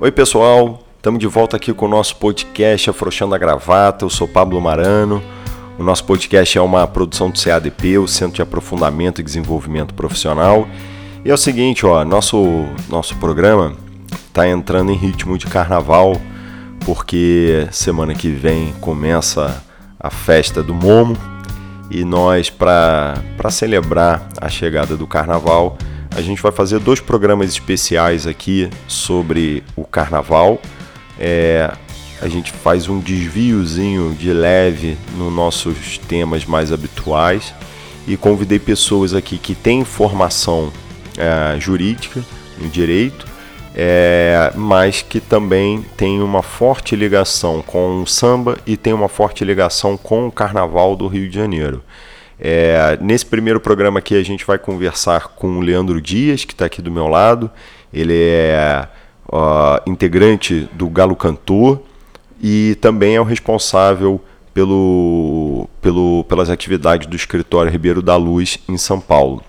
Oi, pessoal. Estamos de volta aqui com o nosso podcast Afrouxando a Gravata. Eu sou Pablo Marano. O nosso podcast é uma produção do CADP, o Centro de Aprofundamento e Desenvolvimento Profissional. E é o seguinte, ó, nosso nosso programa está entrando em ritmo de carnaval, porque semana que vem começa a festa do Momo e nós para celebrar a chegada do carnaval a gente vai fazer dois programas especiais aqui sobre o carnaval. É, a gente faz um desviozinho de leve nos nossos temas mais habituais e convidei pessoas aqui que têm formação é, jurídica no direito, é, mas que também tem uma forte ligação com o samba e tem uma forte ligação com o carnaval do Rio de Janeiro. É, nesse primeiro programa aqui a gente vai conversar com o Leandro Dias, que está aqui do meu lado. Ele é integrante do Galo Cantor e também é o responsável pelo, pelo, pelas atividades do escritório Ribeiro da Luz em São Paulo.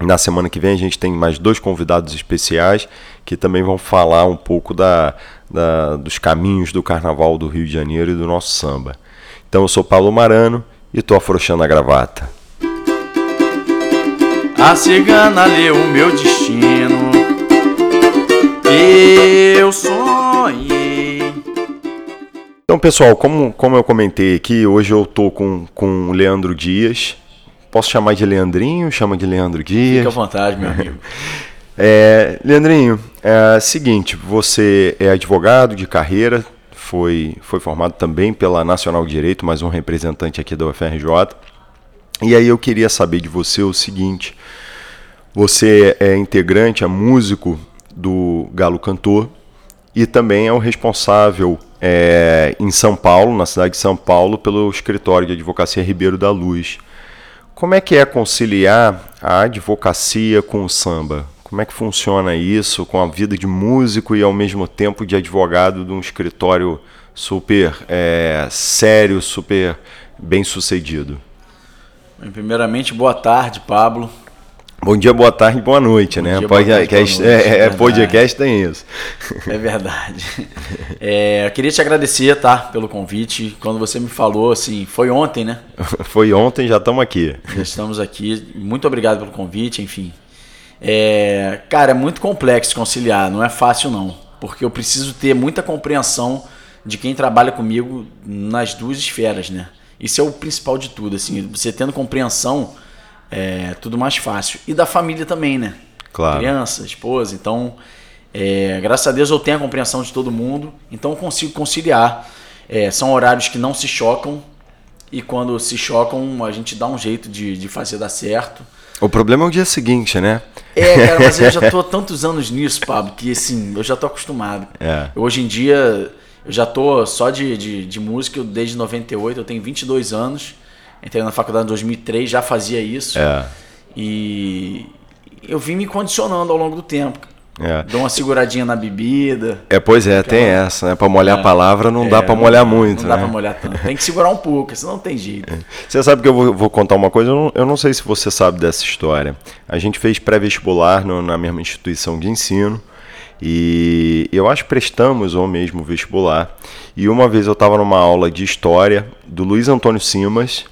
Na semana que vem a gente tem mais dois convidados especiais que também vão falar um pouco da, da, dos caminhos do Carnaval do Rio de Janeiro e do nosso samba. Então eu sou Paulo Marano e tô afrouxando a gravata. A cigana leu o meu destino. Eu sonhei. Então, pessoal, como, como eu comentei aqui, hoje eu tô com, com o Leandro Dias. Posso chamar de Leandrinho? Chama de Leandro Dias. Fique à vontade, meu amigo. É, Leandrinho, é seguinte, você é advogado de carreira, foi, foi formado também pela Nacional de Direito, mais um representante aqui da UFRJ. E aí eu queria saber de você o seguinte: você é integrante, é músico do Galo Cantor e também é o responsável é, em São Paulo, na cidade de São Paulo, pelo escritório de advocacia Ribeiro da Luz. Como é que é conciliar a advocacia com o samba? Como é que funciona isso com a vida de músico e ao mesmo tempo de advogado de um escritório super é, sério, super bem sucedido? Primeiramente, boa tarde, Pablo. Bom dia, boa tarde, boa noite, Bom né? dia, podcast, boa noite, é, é, é podcast tem isso. É verdade. É, eu queria te agradecer, tá, pelo convite. Quando você me falou, assim, foi ontem, né? Foi ontem, já estamos aqui. Já estamos aqui. Muito obrigado pelo convite, enfim. É, cara, é muito complexo conciliar, não é fácil não, porque eu preciso ter muita compreensão de quem trabalha comigo nas duas esferas, né? Isso é o principal de tudo, assim, você tendo compreensão é tudo mais fácil. E da família também, né? Claro. Criança, esposa, então, é, graças a Deus eu tenho a compreensão de todo mundo, então eu consigo conciliar. É, são horários que não se chocam, e quando se chocam, a gente dá um jeito de, de fazer dar certo. O problema é o dia seguinte, né? É, cara, mas eu já tô há tantos anos nisso, Pablo, que assim, eu já tô acostumado. É. Hoje em dia, eu já tô só de, de, de música desde 98, eu tenho 22 anos. Entrei na faculdade em 2003, já fazia isso. É. E eu vim me condicionando ao longo do tempo. É. Dou uma seguradinha na bebida. É, pois é, tem essa, né? Pra molhar a palavra não dá É, pra molhar muito, Não dá né? pra molhar tanto. Tem que segurar um pouco, senão não tem jeito. Você sabe que eu vou, vou contar uma coisa, eu não, eu não sei se você sabe dessa história. A gente fez pré-vestibular na mesma instituição de ensino e eu acho que prestamos o mesmo vestibular. E uma vez eu estava numa aula de história do Luiz Antônio Simas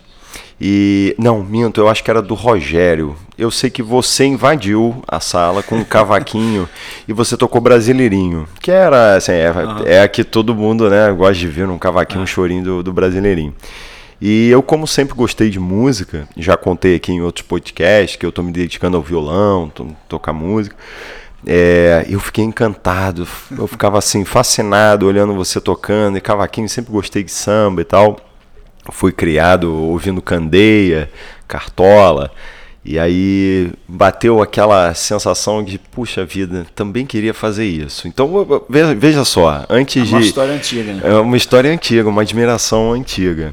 e. Não, minto, eu acho que era do Rogério. Eu sei que você invadiu a sala com um cavaquinho e você tocou Brasileirinho. Que era, assim, é, é a que todo mundo né, gosta de ver num cavaquinho, um chorinho do, do Brasileirinho. E eu, como sempre gostei de música, já contei aqui em outros podcasts que eu tô me dedicando ao violão, tô, tocar música. É, eu fiquei encantado, eu ficava assim, fascinado olhando você tocando, e cavaquinho, sempre gostei de samba e tal. Fui criado ouvindo candeia, cartola, e aí bateu aquela sensação de, puxa vida, também queria fazer isso. Então, ve- veja só, antes É uma de. história antiga, né? É uma história antiga, uma admiração antiga.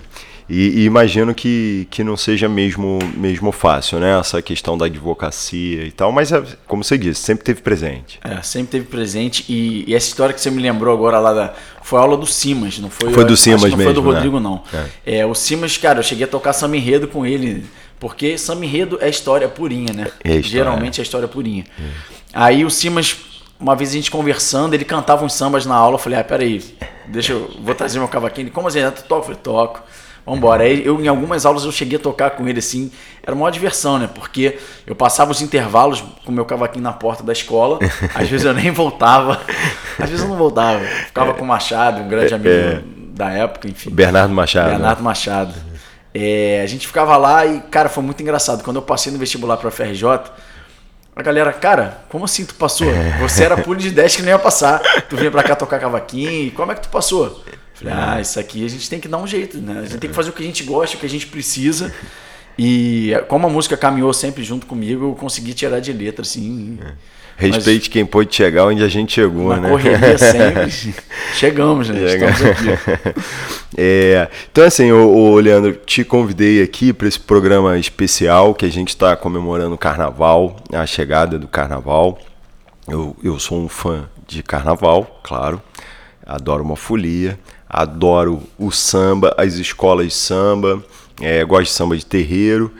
E, e imagino que, que não seja mesmo, mesmo fácil, né? Essa questão da advocacia e tal, mas é, como você disse, sempre teve presente. É, sempre teve presente. E, e essa história que você me lembrou agora lá da. Foi a aula do Simas, não foi? Foi do Simas que não foi do mesmo, né? Rodrigo, não. É. o Simas, cara, eu cheguei a tocar samba enredo com ele. Porque samba enredo é história purinha, né? É história. Geralmente é história purinha. Aí o Simas uma vez a gente conversando, ele cantava uns sambas na aula, eu falei, ah, peraí, deixa eu, vou trazer meu cavaquinho. Ele, como assim? Tu toca? Eu falei, toco. Vambora. Aí eu, em algumas aulas eu cheguei a tocar com ele assim, era uma diversão, né? Porque eu passava os intervalos com meu cavaquinho na porta da escola, às vezes eu nem voltava, às vezes eu não voltava. Ficava com o Machado, um grande é, amigo é. da época, enfim. Bernardo Machado. Bernardo né? Machado. É, a gente ficava lá e, cara, foi muito engraçado. Quando eu passei no vestibular para a FRJ, a galera, cara, como assim tu passou? Você era puro de 10 que não ia passar. Tu vinha pra cá tocar cavaquinho, como é que tu passou? Falei, ah, isso aqui a gente tem que dar um jeito, né? A gente tem que fazer o que a gente gosta, o que a gente precisa. E como a música caminhou sempre junto comigo, eu consegui tirar de letra, assim. Respeite Mas, quem pôde chegar onde a gente chegou, na né? correria sempre. Chegamos, né? Chega. É, então, assim, o, o, Leandro, te convidei aqui para esse programa especial que a gente está comemorando o carnaval, a chegada do carnaval. Eu, eu sou um fã de carnaval, claro. Adoro uma folia adoro o samba, as escolas de samba, é, gosto de samba de terreiro.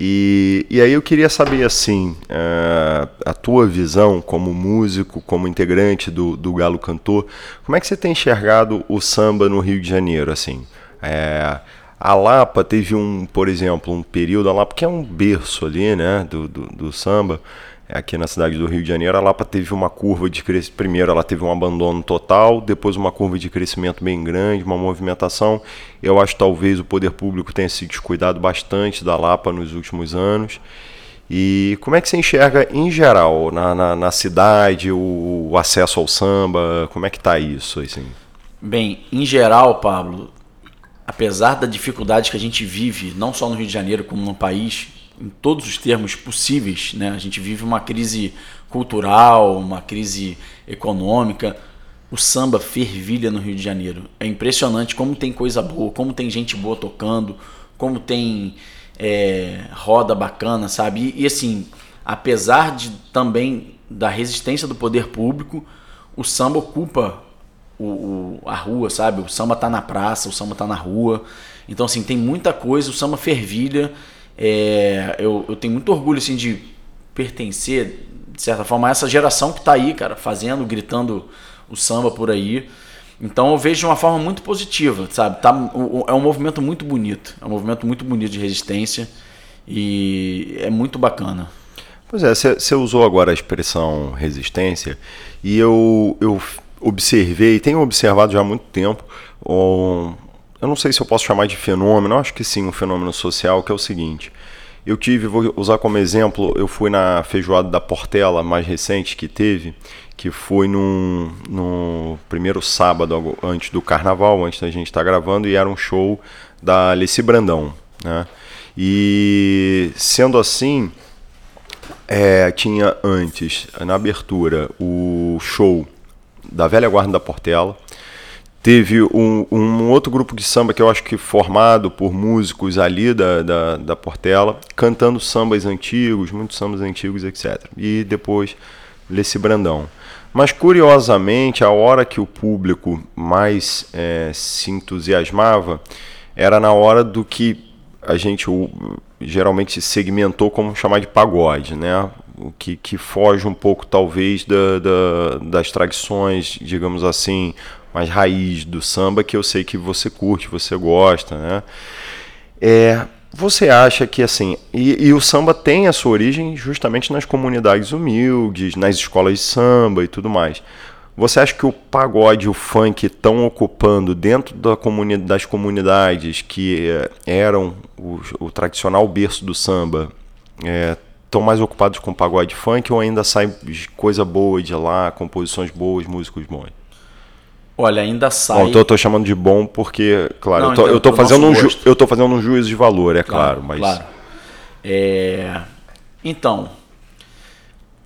E, e aí eu queria saber assim a, a tua visão como músico, como integrante do, do Galo Cantor, como é que você tem enxergado o samba no Rio de Janeiro assim? É, a Lapa teve um, por exemplo, um período, a Lapa que é um berço ali, né, do, do, do samba, aqui na cidade do Rio de Janeiro, a Lapa teve uma curva de crescimento. Primeiro, ela teve um abandono total, depois, uma curva de crescimento bem grande, uma movimentação. Eu acho que talvez o poder público tenha se descuidado bastante da Lapa nos últimos anos. E como é que você enxerga, em geral, na, na, na cidade, o, o, acesso ao samba? Como é que está isso? Assim? Bem, em geral, Pablo, apesar da dificuldade que a gente vive, não só no Rio de Janeiro, como no país, em todos os termos possíveis. Né? A gente vive uma crise cultural, uma crise econômica. O samba fervilha no Rio de Janeiro. É impressionante como tem coisa boa, como tem gente boa tocando, como tem é, roda bacana, sabe? E, e assim, apesar de também da resistência do poder público, o samba ocupa o, o, a rua, sabe? O samba tá na praça, o samba tá na rua. Então, assim, tem muita coisa, o samba fervilha é, eu, eu tenho muito orgulho assim, de pertencer, de certa forma, a essa geração que está aí, cara, fazendo, gritando o samba por aí. Então eu vejo de uma forma muito positiva, sabe? Tá, é um movimento muito bonito, é um movimento muito bonito de resistência e é muito bacana. Pois é, você usou agora a expressão resistência e eu, eu observei, tenho observado já há muito tempo, um, eu não sei se eu posso chamar de fenômeno, acho que sim, um fenômeno social, que é o seguinte. Eu tive, vou usar como exemplo, eu fui na feijoada da Portela mais recente que teve, que foi no, no primeiro sábado antes do carnaval, antes da gente estar tá gravando, e era um show da Alice Brandão. Né? E sendo assim, é, tinha antes, na abertura, o show da Velha Guarda da Portela, Teve um, um, outro grupo de samba que eu acho que formado por músicos ali da, da, da Portela, cantando sambas antigos, muitos sambas antigos, etc. E depois Leci Brandão. Mas curiosamente, a hora que o público mais é, se entusiasmava era na hora do que a gente geralmente segmentou como chamar de pagode, né? O que, que foge um pouco, talvez, da, da, das tradições, digamos assim, mais raiz do samba que eu sei que você curte, você gosta, né? É, você acha que assim, e, e, o samba tem a sua origem justamente nas comunidades humildes, nas escolas de samba e tudo mais. Você acha que o pagode e o funk estão ocupando dentro da comuni das comunidades que é, eram o, o, tradicional berço do samba, estão é, mais ocupados com pagode e funk ou ainda sai coisa boa de lá, composições boas, músicos bons? Olha, ainda sai. Bom, então eu tô chamando de bom porque, claro, não, eu, tô, eu, tô fazendo um ju... eu tô fazendo um juízo de valor, é claro, claro mas. Claro. É... Então,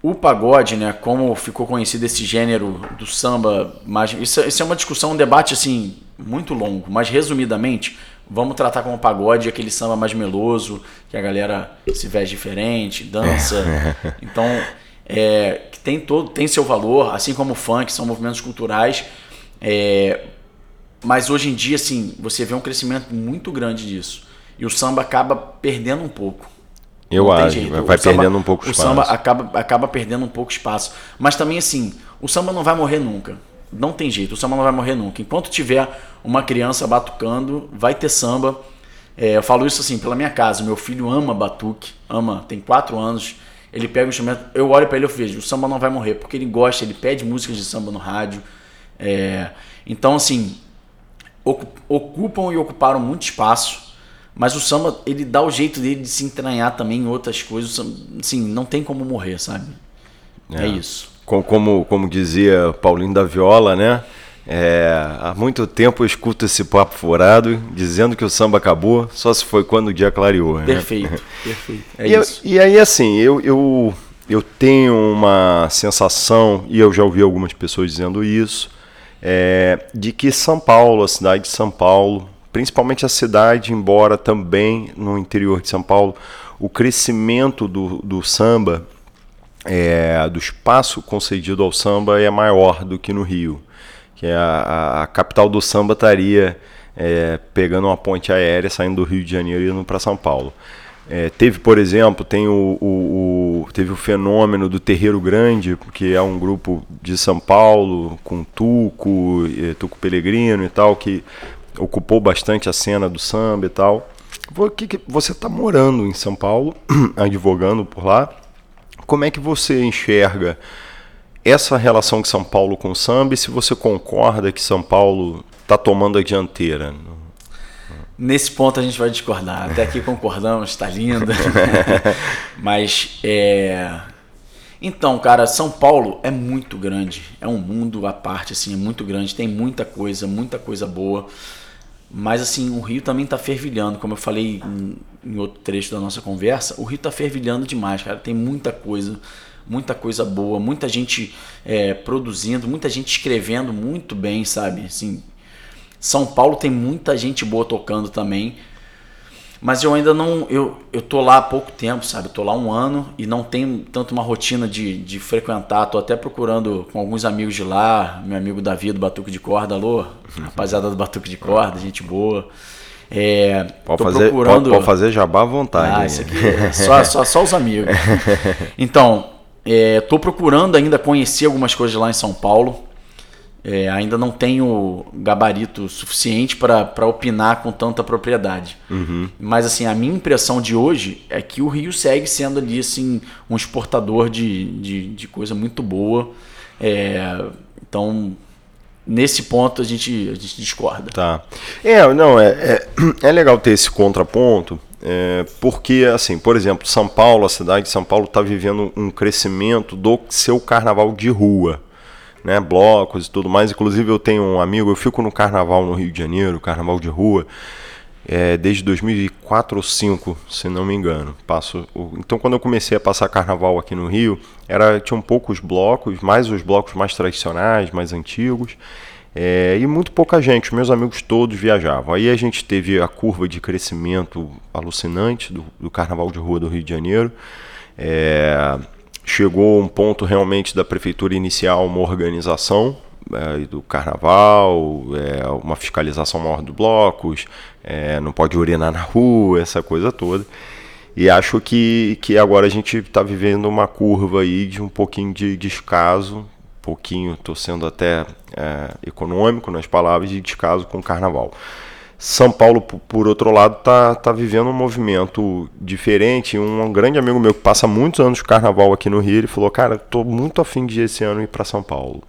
o pagode, né, como ficou conhecido esse gênero do samba, mais... isso, isso é uma discussão, um debate assim, muito longo, mas resumidamente, vamos tratar como pagode aquele samba mais meloso, que a galera se veste diferente, dança. então, é, que tem todo tem seu valor, assim como o funk, são movimentos culturais é, mas hoje em dia, assim, você vê um crescimento muito grande disso. E o samba acaba perdendo um pouco. Eu Não acho, vai O samba- perdendo um pouco O espaço. samba acaba, acaba perdendo um pouco espaço. Mas também, assim, o samba não vai morrer nunca. Não tem jeito, o samba não vai morrer nunca. Enquanto tiver uma criança batucando, vai ter samba. É, eu falo isso assim, pela minha casa. Meu filho ama batuque, ama, tem quatro anos. Ele pega o instrumento, eu olho pra ele e vejo, o samba não vai morrer, porque ele gosta, ele pede músicas de samba no rádio. É, então, assim, ocu- ocupam e ocuparam muito espaço, mas o samba ele dá o jeito dele de se entranhar também em outras coisas. Assim, não tem como morrer, sabe? É, isso. Com- Como, como dizia Paulinho da Viola, né? É, há muito tempo eu escuto esse papo furado dizendo que o samba acabou, só se foi quando o dia clareou. né? Perfeito, perfeito. É e, isso. e aí, assim, eu, eu, eu tenho uma sensação, e eu já ouvi algumas pessoas dizendo isso, é, de que São Paulo, a cidade de São Paulo, principalmente a cidade, embora também no interior de São Paulo, o crescimento do, do samba, é, do espaço concedido ao samba é maior do que no Rio. Que a, a- a capital do samba estaria é, pegando uma ponte aérea, saindo do Rio de Janeiro e indo para São Paulo. É, teve, por exemplo, tem o, o- o- teve o fenômeno do Terreiro Grande, que é um grupo de São Paulo, com Tuco, eh, Tuco Pelegrino e tal, que ocupou bastante a cena do samba e tal. Você está morando em São Paulo, advogando por lá. Como é que você enxerga essa relação de São Paulo com o samba e se você concorda que São Paulo está tomando a dianteira? Nesse ponto a gente vai discordar. Até aqui concordamos, está lindo. Mas é. Então, cara, São Paulo é muito grande. É um mundo à parte, assim, é muito grande. Tem muita coisa, muita coisa boa. Mas, assim, o Rio também tá fervilhando. Como eu falei em, em outro trecho da nossa conversa, o Rio tá fervilhando demais, cara. Tem muita coisa, muita coisa boa, muita gente é, produzindo, muita gente escrevendo muito bem, sabe? Assim, São Paulo tem muita gente boa tocando também. Mas eu ainda não. Eu, eu tô lá há pouco tempo, sabe? Eu tô lá um ano e não tenho tanto uma rotina de, de frequentar. Tô até procurando com alguns amigos de lá, meu amigo Davi do Batuque de Corda, alô, rapaziada do Batuque de Corda, gente boa. É, Pode tô fazer, procurando. pode, pode fazer jabá à vontade. Ah, isso aqui é só, só, só os amigos. Então, é, tô procurando ainda conhecer algumas coisas lá em São Paulo. É, ainda não tenho gabarito suficiente para opinar com tanta propriedade. Mas assim, a minha impressão de hoje é que o Rio segue sendo ali assim, um exportador de, de, de coisa muito boa. É, então, nesse ponto a gente, a gente discorda. Tá. É, não, é, é, é legal ter esse contraponto, é, porque, assim, por exemplo, São Paulo, a cidade de São Paulo está vivendo um crescimento do seu carnaval de rua, né? Blocos e tudo mais. Inclusive, eu tenho um amigo, eu fico no carnaval no Rio de Janeiro, carnaval de rua, é, desde 2004 ou 2005, se não me engano. Passo, então, quando eu comecei a passar carnaval aqui no Rio, era tinham poucos blocos, mais os blocos mais tradicionais, mais antigos, é, e muito pouca gente. Meus amigos todos viajavam. Aí a gente teve a curva de crescimento alucinante do, do carnaval de rua do Rio de Janeiro. É, chegou um ponto realmente da prefeitura iniciar uma organização é, do carnaval, é, uma fiscalização maior dos blocos, é, não pode urinar na rua, essa coisa toda. E acho que, que agora a gente está vivendo uma curva aí de um pouquinho de descaso, um pouquinho, estou sendo até econômico nas palavras, de descaso com o carnaval. São Paulo, por- outro lado, está tá vivendo um movimento diferente. Um grande amigo meu que passa muitos anos de carnaval aqui no Rio, ele falou: Cara, estou muito afim de esse ano ir para São Paulo.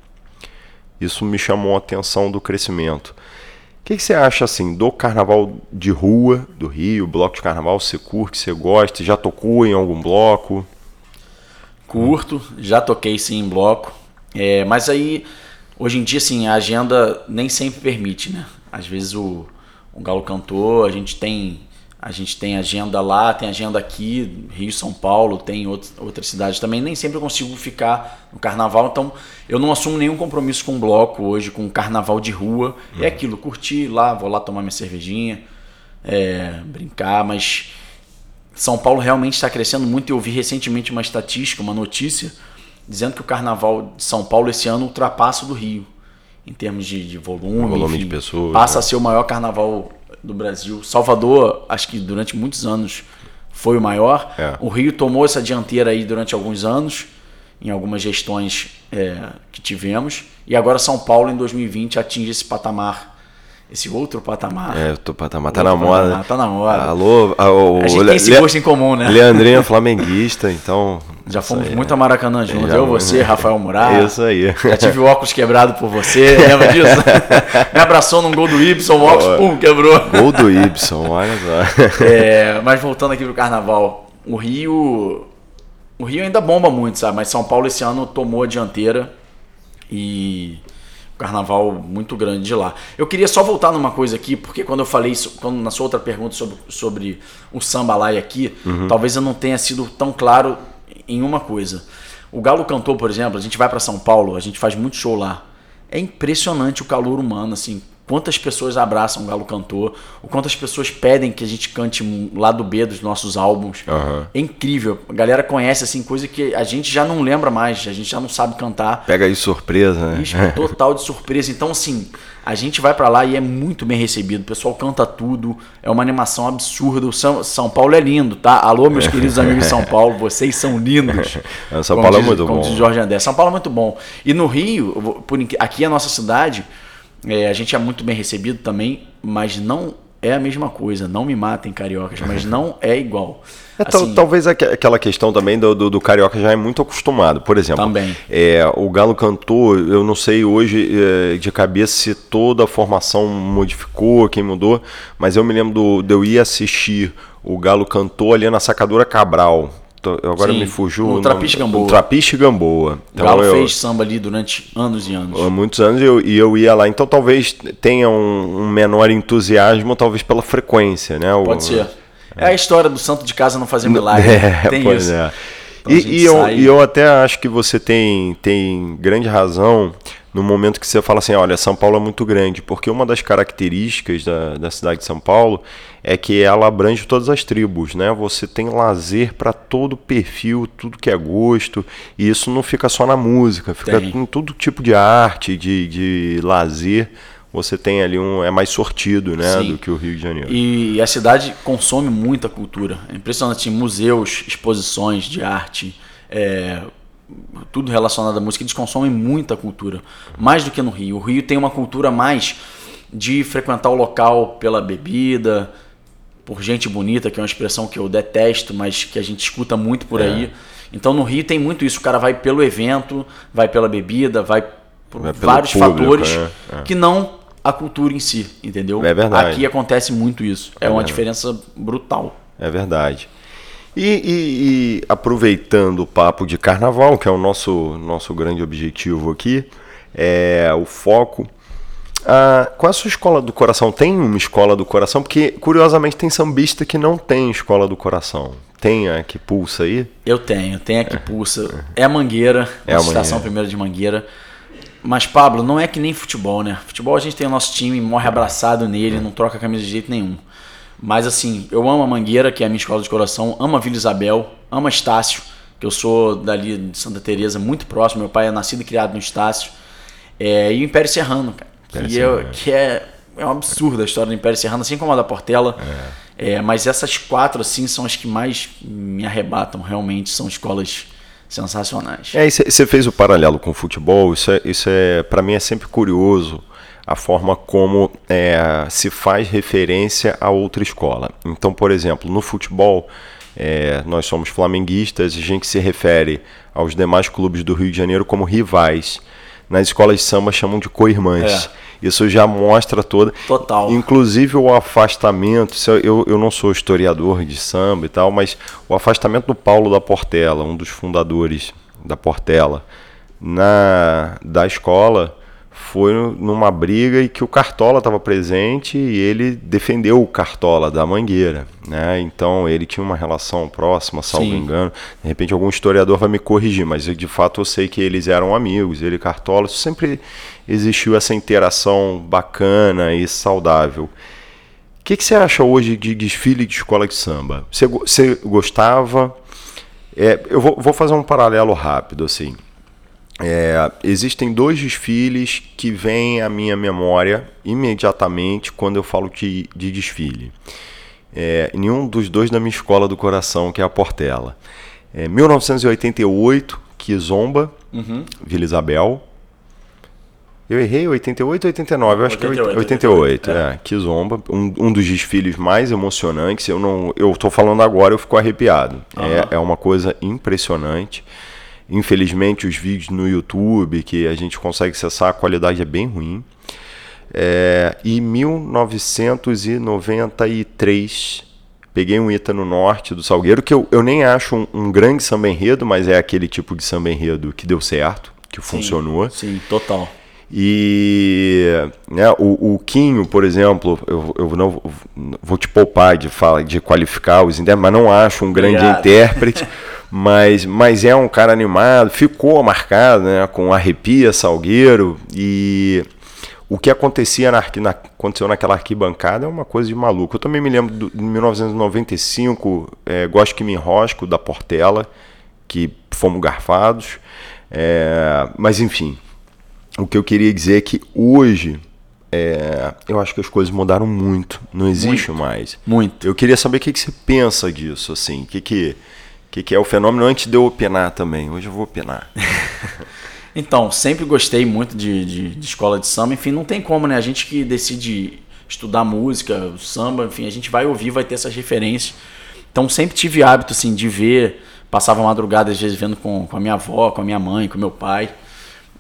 Isso me chamou a atenção do crescimento. O que, que você acha assim do carnaval de rua do Rio, bloco de carnaval? Você curte, você gosta? Já tocou em algum bloco? Curto, já toquei sim em bloco. É, mas aí, hoje em dia, assim, a agenda nem sempre permite, né? Às vezes o, o Galo cantor, a gente tem a gente tem agenda lá, tem agenda aqui, Rio, São Paulo, tem outras, outras cidades também. Nem sempre eu consigo ficar no carnaval, então eu não assumo nenhum compromisso com bloco hoje, com carnaval de rua. É aquilo, curtir lá, vou lá tomar minha cervejinha, é, brincar, mas são Paulo realmente está crescendo muito. Eu vi recentemente uma estatística, uma notícia, dizendo que o carnaval de São Paulo esse ano ultrapassa o do Rio, em termos de, de volume. Volume enfim, de pessoas, Passa né? a ser o maior carnaval do Brasil. Salvador, acho que durante muitos anos foi o maior. É. O Rio tomou essa dianteira aí durante alguns anos, em algumas gestões é, que tivemos. E agora São Paulo, em 2020, atinge esse patamar, esse outro patamar. É, tô patamar, tá Outro na moda. patamar, tá na moda. Alô, a, o, A gente tem esse Le- gosto em comum, né? Leandrinho é flamenguista, então. Já fomos aí, muito a Maracanã juntos. Já- Eu, você, Rafael Murá. Isso aí. Já tive o óculos quebrado por você, lembra disso? Me abraçou num gol do Y, o óculos, pum, quebrou. Gol do Y, olha só. É, mas voltando aqui pro carnaval, o Rio. O Rio ainda bomba muito, sabe? Mas São Paulo esse ano tomou a dianteira e carnaval muito grande de lá. Eu queria só voltar numa coisa aqui, porque quando eu falei isso, quando, na sua outra pergunta sobre, sobre o samba lá e aqui, talvez eu não tenha sido tão claro em uma coisa. O Galo Cantor, por exemplo, a gente vai para São Paulo, a gente faz muito show lá. É impressionante o calor humano, assim. Quantas pessoas abraçam o Galo Cantor, o quantas pessoas pedem que a gente cante um lado B dos nossos álbuns. Aham. É incrível. A galera conhece, assim, coisa que a gente já não lembra mais, a gente já não sabe cantar. Pega aí surpresa, né? Isso, total de surpresa. Então, assim, a gente vai pra lá e é muito bem recebido. O pessoal canta tudo, é uma animação absurda. O São, São Paulo é lindo, tá? Alô, meus queridos amigos de São Paulo, vocês são lindos. São Paulo é diz- muito como bom. Jorge André. São Paulo é muito bom. E no Rio, aqui é a nossa cidade, é, a gente é muito bem recebido também, mas não é a mesma coisa. Não me matem, cariocas, mas não é igual. É, Assim, talvez aque- aquela questão também do, do, do carioca já é muito acostumado. Por exemplo, Também. é, o Galo cantou, eu não sei hoje é, de cabeça se toda a formação modificou, quem mudou, mas eu me lembro do, de eu ir assistir o Galo cantou ali na sacadora Cabral. Tô- Agora Sim, me fugiu. no o Trapiche Gamboa. No Trapiche Gamboa. o Então, Galo eu- fez samba ali durante anos e anos. Muitos anos eu, e eu ia lá, então talvez tenha um, um menor entusiasmo, talvez pela frequência, né? O- Pode ser. É a história do santo de casa não fazer milagre. É, Tem pois isso. é. Então E, e eu, sai- e eu até acho que você tem, tem grande razão no momento que você fala assim, olha, São Paulo é muito grande, porque uma das características da, da cidade de São Paulo é que ela abrange todas as tribos, né? Você tem lazer para todo perfil, tudo que é gosto, e isso não fica só na música, fica Tem. em todo tipo de arte, de, de lazer, você tem ali um, é mais sortido, né, Sim. do que o Rio de Janeiro. E a cidade consome muita cultura. É impressionante. Museus, exposições de arte, é, tudo relacionado à música, eles consomem muita cultura. Mais do que no Rio. O Rio tem uma cultura mais de frequentar o local pela bebida, por gente bonita, que é uma expressão que eu detesto, mas que a gente escuta muito por aí. Então no Rio tem muito isso. O cara vai pelo evento, vai pela bebida, vai por Vai vários público, fatores né? É. que não a cultura em si, entendeu? É verdade. Aqui acontece muito isso. É, uma verdade. diferença brutal. É verdade. E, e- e aproveitando o papo de carnaval, que é o nosso, nosso grande objetivo aqui, é o foco. Ah, qual é a sua escola do coração? Tem uma escola do coração? Porque, curiosamente, tem sambista que não tem escola do coração. Tem a que pulsa aí? Eu tenho, tem aqui pulsa. É a Mangueira, É a a estação primeira de Mangueira. Mas, Pablo, não é que nem futebol, né? Futebol a gente tem o nosso time, morre abraçado nele, não troca a camisa de jeito nenhum. Mas assim, eu amo a Mangueira, que é a minha escola de coração, amo a Vila Isabel, amo a Estácio, que eu sou dali de Santa Teresa, muito próximo, meu pai é nascido e criado no Estácio. É, e o Império Serrano, cara. Império Que, Serrano, é, que é, é um absurdo a história do Império Serrano, assim como a da Portela. É, mas essas quatro, assim, são as que mais me arrebatam, realmente, são escolas sensacionais. É, e você fez o paralelo com o futebol, isso é, isso é para mim é sempre curioso a forma como é, se faz referência a outra escola. Então, por exemplo, no futebol, é, nós somos flamenguistas, a gente se refere aos demais clubes do Rio de Janeiro como rivais. Nas escolas de samba chamam de co-irmãs. Isso já mostra toda. Total. Inclusive o afastamento, isso eu, eu não sou historiador de samba e tal, mas o afastamento do Paulo da Portela, um dos fundadores da Portela, na da escola, foi numa briga e que o Cartola estava presente e ele defendeu o Cartola da Mangueira, né? Então ele tinha uma relação próxima, salvo Sim. engano. De repente algum historiador vai me corrigir, mas eu, de fato eu sei que eles eram amigos, ele e Cartola, sempre existiu essa interação bacana e saudável. O que, que você acha hoje de desfile de escola de samba? Você, você gostava? É, eu vou, vou fazer um paralelo rápido, assim. É, existem dois desfiles que vêm à minha memória imediatamente quando eu falo de, de desfile. é, nenhum dos dois da minha escola do coração, que é a Portela. É, 1988, Kizomba, uhum. Vila Isabel. Eu errei 88 ou 89? Eu acho 88, que é 88, 88 é. é. Kizomba, um, um dos desfiles mais emocionantes. Eu não, eu tô falando agora, eu fico arrepiado. Uhum. É, é uma coisa impressionante. Infelizmente, os vídeos no YouTube que a gente consegue acessar, a qualidade é bem ruim. É, e 1993 peguei um Ita no norte do Salgueiro, que eu, eu nem acho um, um, grande samba enredo, mas é aquele tipo de samba enredo que deu certo, que sim, funcionou. Sim, total. E né, o, o Quinho, por exemplo, eu, eu não vou te poupar de, falar, de qualificar os intérpretes, mas não acho um grande Obrigado. intérprete. mas, mas é um cara animado, ficou marcado né, com Arrepia Salgueiro e o que acontecia na, na, aconteceu naquela arquibancada é uma coisa de maluco. Eu também me lembro de 1995, é, Gosto que me enrosco, da Portela, que fomos garfados. É, mas enfim, o que eu queria dizer é que hoje é, eu acho que as coisas mudaram muito. Não existe muito, mais. Muito. Eu queria saber o que, que você pensa disso, assim. O que, que, que, que é o fenômeno antes de eu opinar também. Hoje eu vou opinar. então, sempre gostei muito de, de, de, escola de samba. Enfim, não tem como, né? A gente que decide estudar música, samba, enfim, a gente vai ouvir, vai ter essas referências. Então, sempre tive hábito, assim, de ver. Passava madrugada, às vezes, vendo com, com a minha avó, com a minha mãe, com meu pai.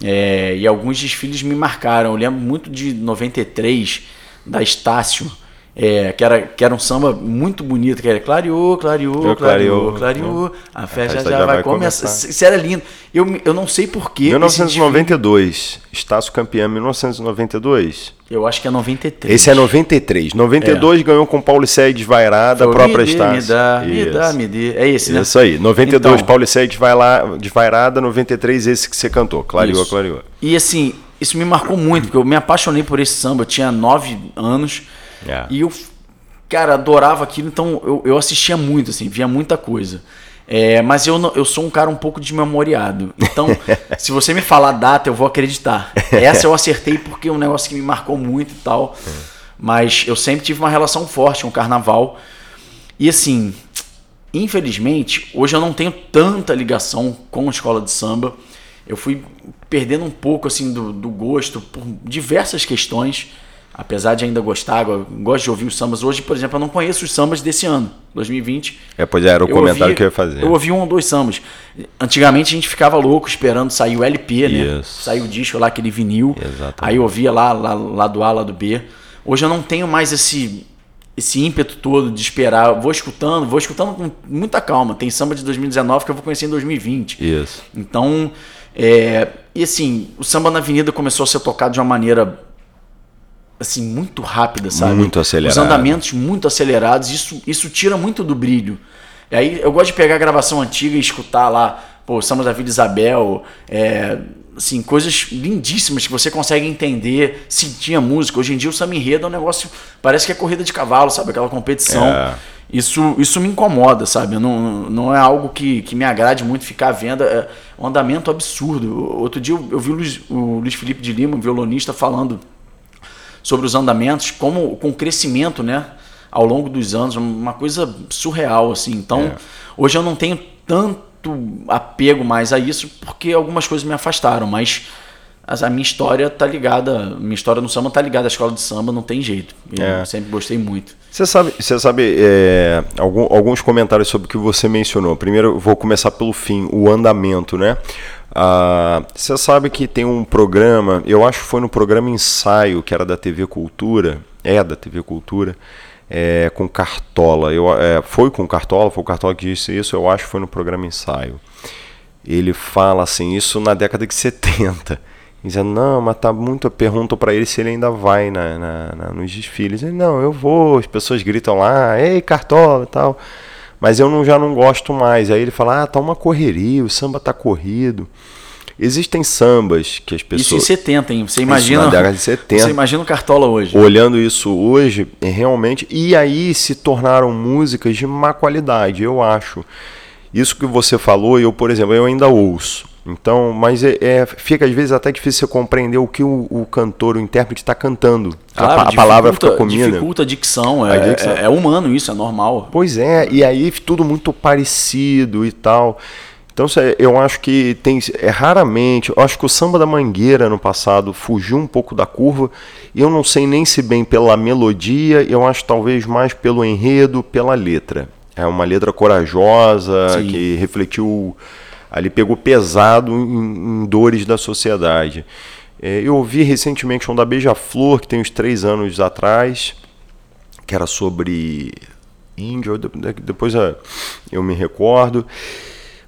É, e alguns desfiles me marcaram. Eu lembro muito de 93, da Estácio é, que, era, que era um samba muito bonito, que era clareou, clareou, clareou, clareou, a festa, a festa já, já, vai, começar. começar. Isso era lindo. Eu, eu não sei porquê. 1992, Estácio campeão 1992. Eu acho que é 93. Esse é 93. 92 é. ganhou com Paulo Cé desvairada, a própria Estácio. Me dá, me dá, me dê. É esse, né? Isso aí. 92, então, Paulo Cé desvairada, 93, esse que você cantou. Clareou, isso. clareou. E assim, isso me marcou muito, porque eu me apaixonei por esse samba. Eu tinha 9 anos. É. E eu, cara, adorava aquilo, então eu, eu assistia muito, assim, via muita coisa. É, mas eu, eu sou um cara um pouco desmemoriado. Então, se você me falar data, eu vou acreditar. Essa eu acertei porque é um negócio que me marcou muito e tal. Mas eu sempre tive uma relação forte com o carnaval. E assim, infelizmente, hoje eu não tenho tanta ligação com a escola de samba. Eu fui perdendo um pouco assim do, do gosto por diversas questões apesar de ainda gostar, gosto de ouvir os sambas. Hoje, por exemplo, eu não conheço os sambas desse ano, 2020. É, pois é, era o comentário ouvi, que eu ia fazer. Eu ouvi um ou dois sambas. Antigamente a gente ficava louco esperando sair o LP, né? Isso. Sair o disco lá, aquele vinil. Exatamente. Aí eu ouvia lá, lá, lá do A, lá do B. Hoje eu não tenho mais esse esse ímpeto todo de esperar. vou escutando, vou escutando com muita calma. Tem samba de 2019 que eu vou conhecer em 2020. Isso. Então, é, e assim, o samba na avenida começou a ser tocado de uma maneira assim muito rápida, sabe? Muito acelerado. Os andamentos muito acelerados, isso isso tira muito do brilho. E aí eu gosto de pegar a gravação antiga e escutar lá, pô, Samba da Vila Isabel, é, assim, coisas lindíssimas que você consegue entender, sentir a música. Hoje em dia o samba enredo é um negócio, parece que é corrida de cavalo, sabe? Aquela competição. É. Isso, isso me incomoda, sabe? Não, não é algo que, que me agrade muito ficar vendo. É um andamento absurdo. Outro dia eu, eu vi o Luiz, o Luiz Felipe de Lima, um violonista, falando sobre os andamentos, como com o crescimento, né? Ao longo dos anos, uma coisa surreal, assim. Então, é. hoje eu não tenho tanto apego mais a isso, porque algumas coisas me afastaram, mas a minha história tá ligada, minha história no samba tá ligada à escola de samba, não tem jeito. Eu é. sempre gostei muito. Você sabe, você sabe é, algum, alguns comentários sobre o que você mencionou. Primeiro, vou começar pelo fim, o andamento, né? Ah, você sabe que tem um programa, eu acho que foi no programa Ensaio, que era da TV Cultura, é da TV Cultura, é, com Cartola. Eu, é, foi com Cartola, foi o Cartola que disse isso, eu acho que foi no programa Ensaio. Ele fala assim, isso na década de 70. Dizendo, não, mas tá muito. Perguntam para ele se ele ainda vai na, na, na, nos desfiles. Ele, não, eu vou, as pessoas gritam lá, ei, Cartola e tal mas eu não, já não gosto mais. Aí ele fala, ah, tá uma correria, o samba tá corrido. Existem sambas que as pessoas. Isso em 70, hein? Você imagina. Isso na década de 70. Você imagina o Cartola hoje. Olhando isso hoje, é realmente. E aí se tornaram músicas de má qualidade, eu acho. Isso que você falou, eu, por exemplo, eu ainda ouço. Então, mas é, é, fica às vezes até difícil você compreender o que o, o cantor, o intérprete está cantando. Claro, a, a palavra fica comida. Dificulta a dicção, é, a dicção. É, é, humano isso, é normal. Pois é, e aí tudo muito parecido e tal. Então eu acho que tem é raramente, eu acho que o samba da Mangueira no passado fugiu um pouco da curva. E eu não sei nem se bem pela melodia, eu acho talvez mais pelo enredo, pela letra. É uma letra corajosa Sim. que refletiu ali pegou pesado em, em dores da sociedade. É, eu ouvi recentemente um da Beija-Flor, que tem uns três anos atrás, que era sobre índio, depois eu me recordo,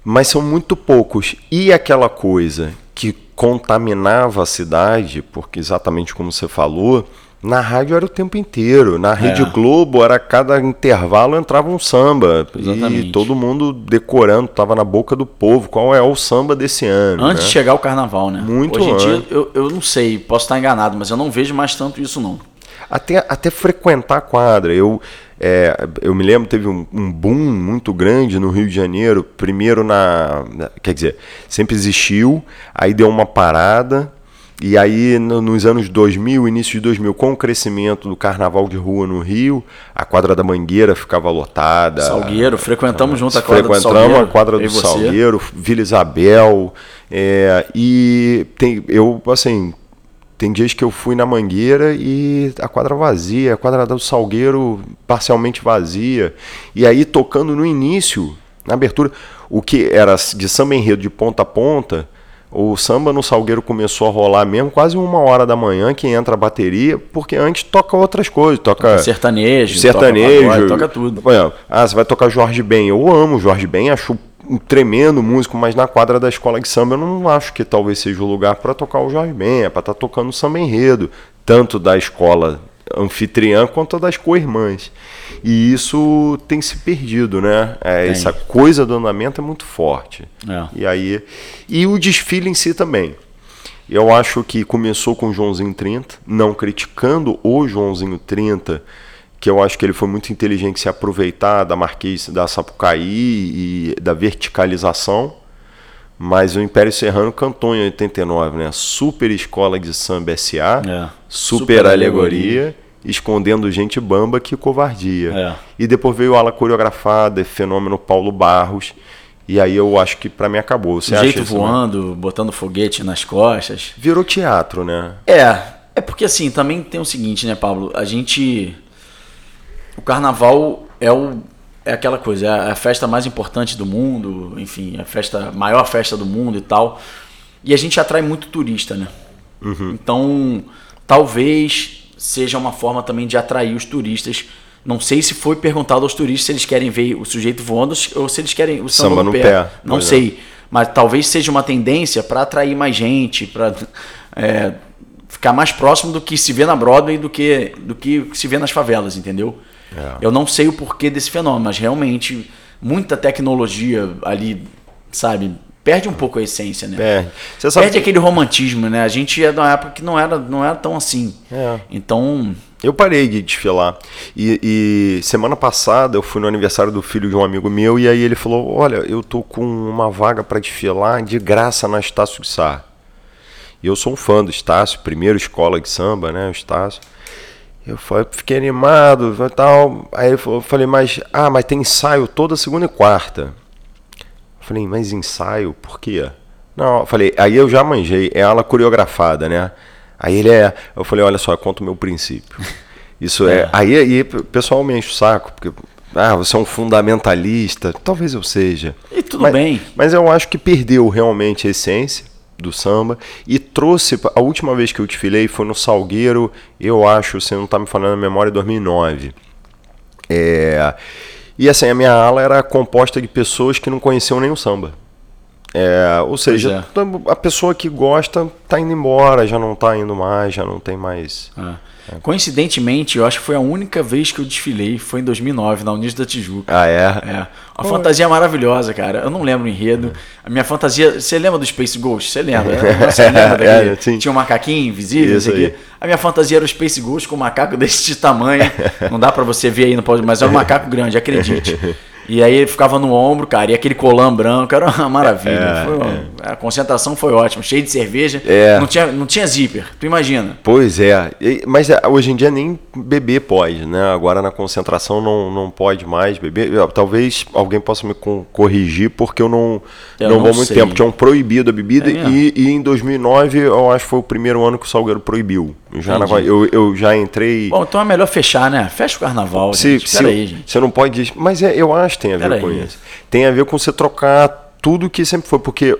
mas são muito poucos. E aquela coisa que contaminava a cidade, porque exatamente como você falou, na rádio era o tempo inteiro. Na Rede é. Globo era cada intervalo entrava um samba. Exatamente. E todo mundo decorando, tava na boca do povo. Qual é o samba desse ano? Antes né? de chegar o carnaval, né? Muito Hoje em dia, eu, eu não sei, posso estar enganado, mas eu não vejo mais tanto isso, não. Até, até frequentar a quadra. Eu, é, eu me lembro, teve um, um, boom muito grande no Rio de Janeiro. Primeiro na. Quer dizer, sempre existiu, aí deu uma parada e aí, no, nos anos 2000, início de 2000, com o crescimento do carnaval de rua no Rio, a quadra da Mangueira ficava lotada. Salgueiro, frequentamos junto a quadra frequentamos do Salgueiro. Frequentamos a quadra do Salgueiro, Vila Isabel. É, e tem, eu, assim, tem dias que eu fui na Mangueira e a quadra vazia, a quadra do Salgueiro parcialmente vazia. E aí, tocando no início, na abertura, o que era de samba enredo de ponta a ponta o samba no Salgueiro começou a rolar mesmo quase uma hora da manhã que entra a bateria, porque antes toca outras coisas, toca, sertanejo, sertanejo, toca, pagode, toca tudo. Ah, você vai tocar Jorge Ben. Eu amo Jorge Ben, acho um tremendo músico, mas na quadra da escola de samba eu não acho que talvez seja o lugar para tocar o Jorge Ben, é para estar tá tocando samba enredo, tanto da escola anfitriã quanto das co-irmãs. E isso tem se perdido, né? É, essa coisa do andamento é muito forte. É. E aí e o desfile em si também. Eu acho que começou com o Joãozinho 30, não criticando o Joãozinho 30, que eu acho que ele foi muito inteligente se aproveitar da Marquês da Sapucaí e da verticalização. Mas o Império Serrano cantou em 89, né? Super Escola de Samba SA, é. Super, Super Alegoria, alegoria, escondendo gente bamba que covardia. É. E depois veio Ala Coreografada, Fenômeno Paulo Barros. E aí eu acho que para mim acabou. Você jeito isso, voando, né? botando foguete nas costas. Virou teatro, né? É. É porque assim, também tem o seguinte, né, Pablo? A gente. O carnaval é o. É aquela coisa, é a festa mais importante do mundo, enfim, a festa, maior festa do mundo e tal. E a gente atrai muito turista, né? Uhum. Então, talvez seja uma forma também de atrair os turistas não sei se foi perguntado aos turistas se eles querem ver o sujeito voando ou se eles querem o samba, samba no, pé. pé. Não sei. É. Mas talvez seja uma tendência para atrair mais gente, para é, ficar mais próximo do que se vê na Broadway do que, do que se vê nas favelas, entendeu? É. Eu não sei o porquê desse fenômeno, mas realmente muita tecnologia ali, sabe? Perde um pouco a essência, né? Perde. Perde aquele romantismo, né? A gente é de uma época que não era, não era tão assim. É. Então eu parei de desfilar. E, e, semana passada eu fui no aniversário do filho de um amigo meu e aí ele falou: Olha, eu tô com uma vaga para desfilar de graça na Estácio de Sá. E eu sou um fã do Estácio, primeiro escola de samba, né? O Estácio. Eu fiquei animado e tal. Aí eu falei: Mas, ah, mas tem ensaio toda segunda e quarta. Falei: Mas ensaio? Por quê? Não, eu falei: Aí eu já manjei, é aula coreografada, né? Aí ele é. Eu falei, olha só, conta o meu princípio. Isso é. é. Aí, aí o pessoal me enche o saco, porque. Ah, você é um fundamentalista. Talvez eu seja. E tudo mas, bem. Mas eu acho que perdeu realmente a essência do samba e trouxe. A última vez que eu desfilei foi no Salgueiro, eu acho, você não está me falando na memória, 2009. É, e assim, a minha ala era composta de pessoas que não conheciam nem o samba. É, ou seja, é. a pessoa que gosta está indo embora, já não está indo mais, já não tem mais. É. É. Coincidentemente, eu acho que foi a única vez que eu desfilei, foi em 2009, na Unis da Tijuca. Ah, é? É. Uma fantasia maravilhosa, cara. Eu não lembro o enredo. A minha fantasia. Você lembra do Space Ghost? Você lembra? Você lembra daquele? É, Tinha um macaquinho invisível, isso aqui. A minha fantasia era o Space Ghost com um macaco desse tamanho. Não dá para você ver aí, não pode, mas era um macaco grande, acredite. E aí ele ficava no ombro, cara, e aquele colã branco, era uma maravilha. É, uma, é. A concentração foi ótima, cheio de cerveja. É. Não, tinha, não tinha zíper, tu imagina. Pois é, mas é, hoje em dia nem beber pode, né? Agora na concentração não, não pode mais beber. Talvez alguém possa me corrigir, porque eu não, eu não, não vou muito tempo. Tinham proibido a bebida é e, e, em 2009 eu acho que foi o primeiro ano que o Salgueiro proibiu. Já na, eu, eu já entrei. Bom, então é melhor fechar, né? Fecha o carnaval. Se, gente. Se, aí, gente. Você não pode. Mas é, eu acho que tem a ver Pera com aí. isso. Tem a ver com você trocar tudo que sempre foi. Porque,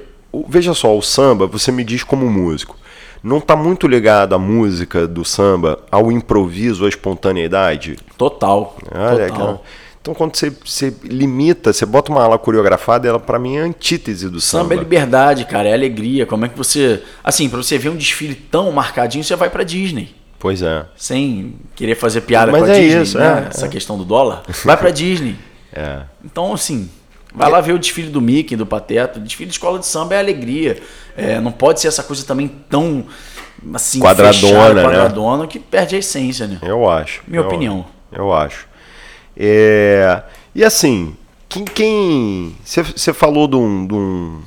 veja só, o samba, você me diz como músico, não está muito ligado a música do samba ao improviso, à espontaneidade? Total. Olha, total. Então, quando você, você, limita, você bota uma aula coreografada, ela para mim é a antítese do samba. Samba é liberdade, cara, é alegria. Como é que você. Assim, para você ver um desfile tão marcadinho, você vai para Disney. Pois é. Sem querer fazer piada Mas com a é Disney, isso, né? É, Essa é. questão do dólar. Vai para Disney. É. Então, assim, vai lá ver o desfile do Mickey, do Pateta. O desfile de escola de samba é alegria. É, não pode ser essa coisa também tão assim, quadradona, fechada, né? quadradona que perde a essência, né? Eu acho. Minha eu, opinião. Eu acho. É, e assim, quem. Você falou de um, de, um,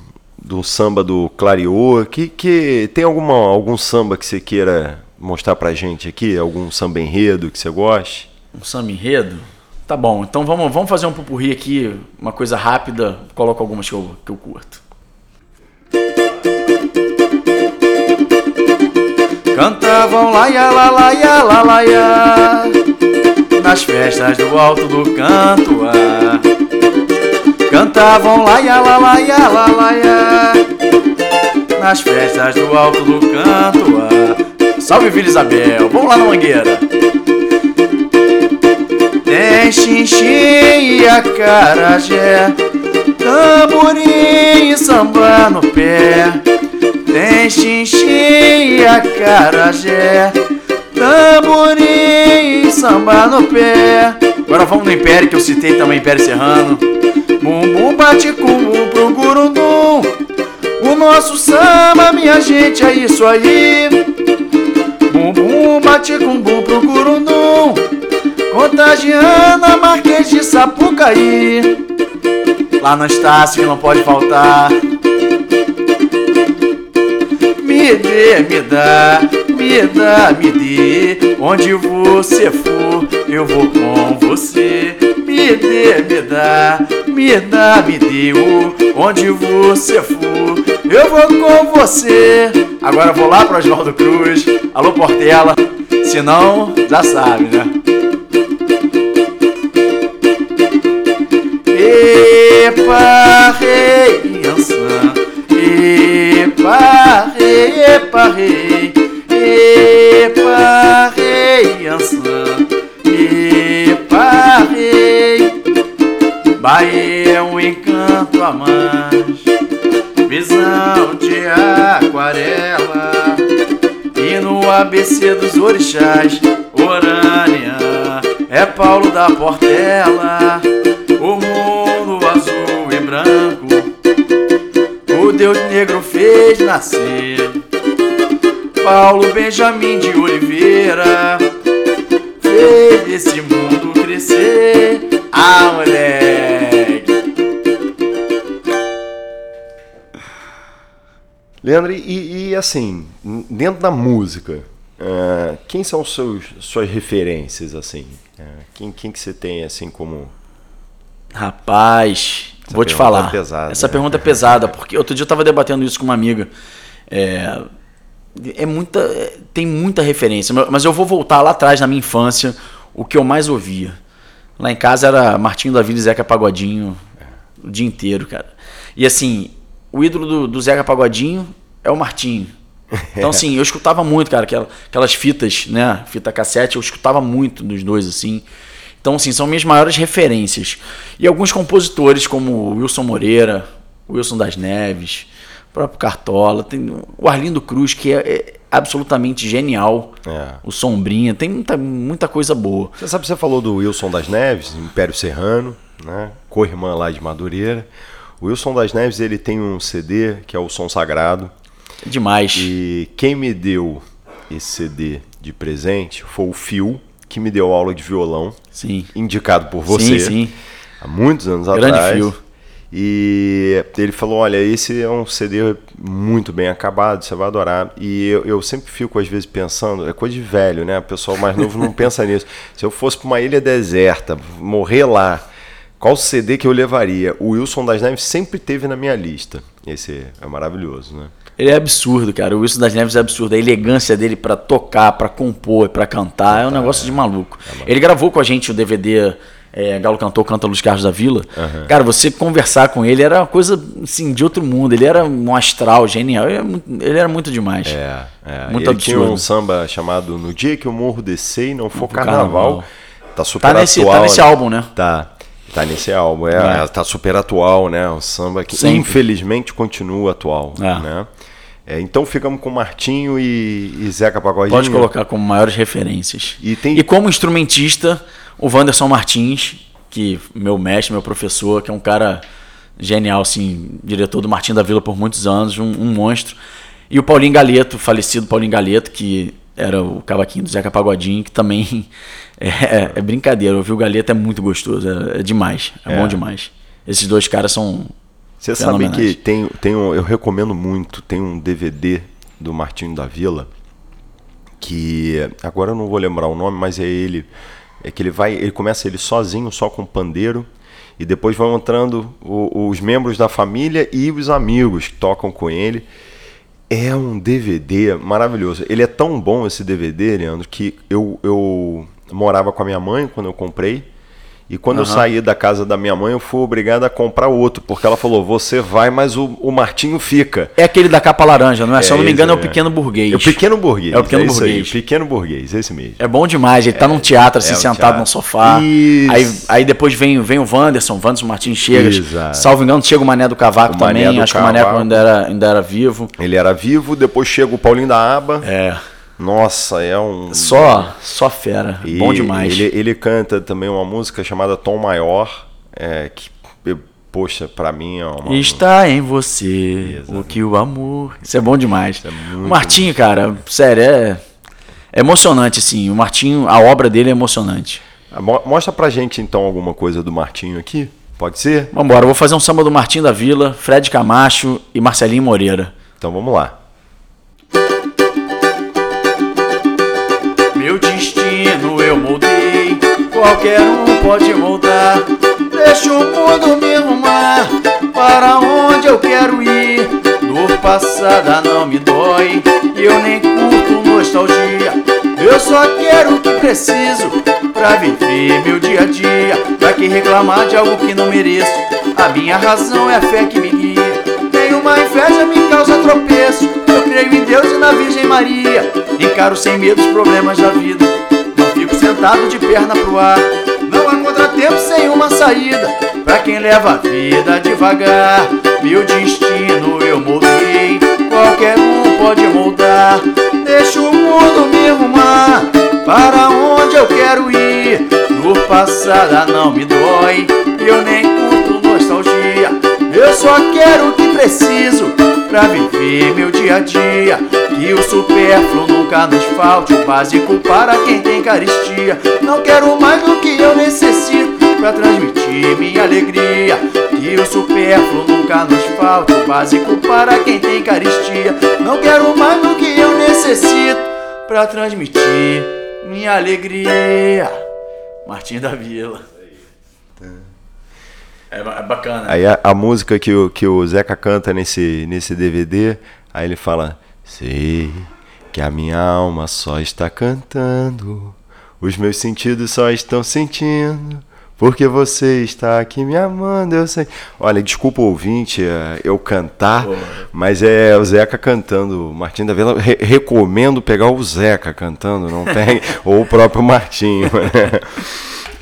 de um samba do Clariô. Que, que, tem alguma, algum samba que você queira mostrar pra gente aqui? Algum samba enredo que você goste? Um samba enredo? Tá bom, então vamos, vamos fazer um pupurri aqui, uma coisa rápida. Coloco algumas que eu, que eu curto. Cantavam lá, ia, lá, lá, ia, lá, lá, ia nas festas do alto do canto ah. Cantavam lá, ia, lá, lá, ia, lá, lá, ia, nas festas do alto do canto ah. Salve Vila Isabel, vamos lá na mangueira. Tem xinxim e acarajé, tamborim e samba no pé. Tem xinxim e acarajé, tamborim e samba no pé. Agora vamos no Império, que eu citei também Império Serrano. Bumbum bate com pro gurundum. O nosso samba, minha gente, é isso aí. Bumbum bate com bum pro gurundum. Contagiando a Marquês de Sapucaí. Lá no Estácio que não pode faltar. Me dê, me dá, dá, me dê. Onde você for, eu vou com você. Me dê, me dá, me dá, me dê. Onde você for, eu vou com você. Agora vou lá para Oswaldo Cruz. Alô, Portela. Se não, já sabe, né? Epa, rei, ançã. Epa, rei, epa, rei. Rei, ançã. Epa, rei. Bahia é um encanto a mais. Visão de aquarela. E no ABC dos orixás, Orânia é Paulo da Portela. O mundo azul e branco, o Deus negro fez nascer. Paulo Benjamin de Oliveira fez esse mundo crescer. Ah, moleque! Leandro, e, e assim, dentro da música, uh, quem são seus, suas referências, assim? Uh, quem, quem que você tem, assim, como... Rapaz, Essa vou te falar. É pesada, Essa né? pergunta é pesada, porque outro dia eu estava debatendo isso com uma amiga. É, é muita, é, tem muita referência, mas eu vou voltar lá atrás na minha infância, o que eu mais ouvia. Lá em casa era Martinho da Vila e Zeca Pagodinho o dia inteiro, cara. E assim, o ídolo do, do Zeca Pagodinho é o Martinho. Então, assim, eu escutava muito, cara, aquelas, aquelas fitas, né? Fita cassete, eu escutava muito dos dois, assim. Então, assim, são minhas maiores referências. E alguns compositores, como Wilson Moreira, Wilson das Neves, próprio Cartola, tem o Arlindo Cruz, que é, é absolutamente genial. É. O Sombrinha, tem muita, muita coisa boa. Você sabe, você falou do Wilson das Neves, Império Serrano, né? Co-irmã lá de Madureira. O Wilson das Neves, ele tem um CD que é o Som Sagrado. Demais. E quem me deu esse CD de presente foi o Fio, que me deu aula de violão. Sim. Indicado por você. Sim, sim. há muitos anos Grande atrás. fio. E ele falou: Olha, esse é um CD muito bem acabado, você vai adorar. E eu, eu sempre fico, às vezes, pensando: é coisa de velho, né? O pessoal mais novo não pensa nisso. Se eu fosse para uma ilha deserta, morrer lá, qual CD que eu levaria? O Wilson das Neves sempre teve na minha lista. Esse é maravilhoso, né? Ele é absurdo, cara. O Wilson das Neves é absurdo. A elegância dele pra tocar, pra compor, pra cantar é um negócio de maluco. Ele gravou com a gente o DVD é, Galo Cantor Canta Luiz Carlos da Vila. Cara, você conversar com ele era uma coisa assim, de outro mundo. Ele era um astral genial. Ele era muito, ele era muito demais. É, é. Muito ele tinha um samba chamado No Dia que o Morro Descer e Não For Carnaval. Carnaval. Tá super Tá nesse, atual. tá nesse né? álbum, né? Tá. Tá nesse álbum, é, É. é, tá super atual, né? O samba que Sempre. infelizmente continua atual, É. né? É, então ficamos com Martinho e, e Zeca Pagodinho. Pode colocar como maiores referências. E tem- E como instrumentista, o Wanderson Martins, que meu mestre, meu professor, que é um cara genial, assim, diretor do Martim da Vila por muitos anos, um, um monstro. E o Paulinho Galeto, falecido Paulinho Galeto, que era o cavaquinho do Zeca Pagodinho, que também é, é brincadeira. Ouvir o Galeto é muito gostoso, é, é demais, é, É. bom demais. Esses dois caras são Você sabe que tem, tem um, eu recomendo muito, tem um DVD do Martinho da Vila que agora eu não vou lembrar o nome, mas é ele é que ele vai, ele começa ele sozinho, só com pandeiro e depois vão entrando o- os membros da família e os amigos que tocam com ele. É um DVD maravilhoso. Ele é tão bom esse DVD, Leandro, que eu, eu morava com a minha mãe quando eu comprei. E quando eu saí da casa da minha mãe, eu fui obrigado a comprar outro, porque ela falou: você vai, mas o, o Martinho fica. É aquele da capa laranja, não é? Se eu não me esse, engano, é o é. Pequeno Burguês. É o Pequeno Burguês. É o Pequeno aí, Burguês. Pequeno Burguês, esse mesmo. É bom demais, ele tá num teatro assim, é sentado teatro. num sofá. Isso. Aí, aí depois vem, vem o Wanderson, o Wanderson Martins chega. Exato. Salvo engano, chega o Mané do Cavaco O Mané também. do Acho que o Mané Cavaco. ainda era, ainda era vivo. Ele era vivo, depois chega o Paulinho da Aba. É. Nossa, é um. Só, só fera. E bom demais. Ele, ele canta também uma música chamada Tom Maior, é, que, poxa, pra mim é uma. Está em você o que o amor. Isso é bom demais. o Martinho, cara, sério, é, é emocionante, assim. O Martinho, a obra dele é emocionante. Mo- Mostra pra gente então alguma coisa do Martinho aqui. Pode ser? Vambora, eu vou fazer um samba do Martinho da Vila, Fred Camacho e Marcelinho Moreira. Então vamos lá. Destino eu moldei, qualquer um pode moldar. Deixa o mundo me arrumar para onde eu quero ir. Dor passada não me dói, eu nem curto nostalgia. Eu só quero o que preciso pra viver meu dia a dia. Pra que reclamar de algo que não mereço? A minha razão é a fé que me guia. Nenhuma inveja me causa tropeço. Eu creio em Deus e na Virgem Maria. Encaro sem medo os problemas da vida. Sentado de perna pro ar. Não há contratempo sem uma saída. Pra quem leva a vida devagar. Meu destino eu moldei. Qualquer um pode moldar. Deixa o mundo me arrumar. Para onde eu quero ir. Dor passada não me dói. Eu nem. Eu só quero o que preciso pra viver meu dia a dia. Que o supérfluo nunca nos falte, o básico para quem tem caristia. Não quero mais do que eu necessito pra transmitir minha alegria. Que o supérfluo nunca nos falte, o básico para quem tem caristia. Não quero mais do que eu necessito pra transmitir minha alegria. Martim da Vila. É, é bacana. Aí a, a música que o, que o Zeca canta nesse, nesse DVD, aí ele fala: Sei que a minha alma só está cantando, os meus sentidos só estão sentindo. Porque você está aqui me amando, eu sei. Olha, desculpa o ouvinte eh, eu cantar, mas é o Zeca cantando. Martim da Vila, re- recomendo pegar o Zeca cantando, não tem? Ou o próprio Martinho. né?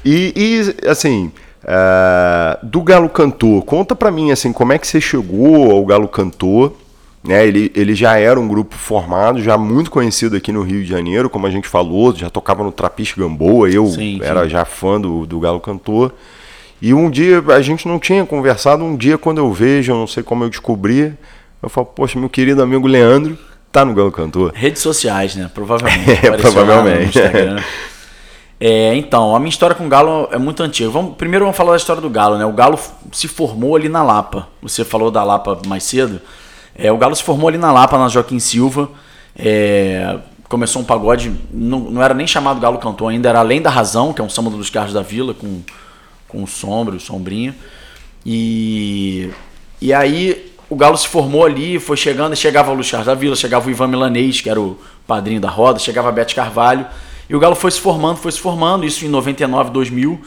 E, e, assim, ah, do Galo Cantor, conta pra mim assim, como é que você chegou ao Galo Cantor? Né? Ele, ele já era um grupo formado, já muito conhecido aqui no Rio de Janeiro, como a gente falou, já tocava no Trapiche Gamboa, eu Sim, era sim. já fã do, do Galo Cantor. E um dia, a gente não tinha conversado, um dia quando eu vejo, eu não sei como eu descobri, eu falo, poxa, meu querido amigo Leandro tá no Galo Cantor. Redes sociais, né? Provavelmente. É, provavelmente. É, então, a minha história com o Galo é muito antiga. Vamos, primeiro vamos falar da história do Galo, né? O Galo se formou ali na Lapa. Você falou da Lapa mais cedo. É, o Galo se formou ali na Lapa, na Joaquim Silva. É, começou um pagode, não, não, era nem chamado Galo Cantor ainda, era Além da Razão, que é um samba dos carros da vila, com, com o sombra, o sombrinho. E, e aí o Galo se formou ali, foi chegando, chegava o Luiz Carlos da Vila, chegava o Ivan Milanês, que era o padrinho da roda, chegava a Bete Carvalho. E o Galo foi se formando, foi se formando, isso em 99, 2000.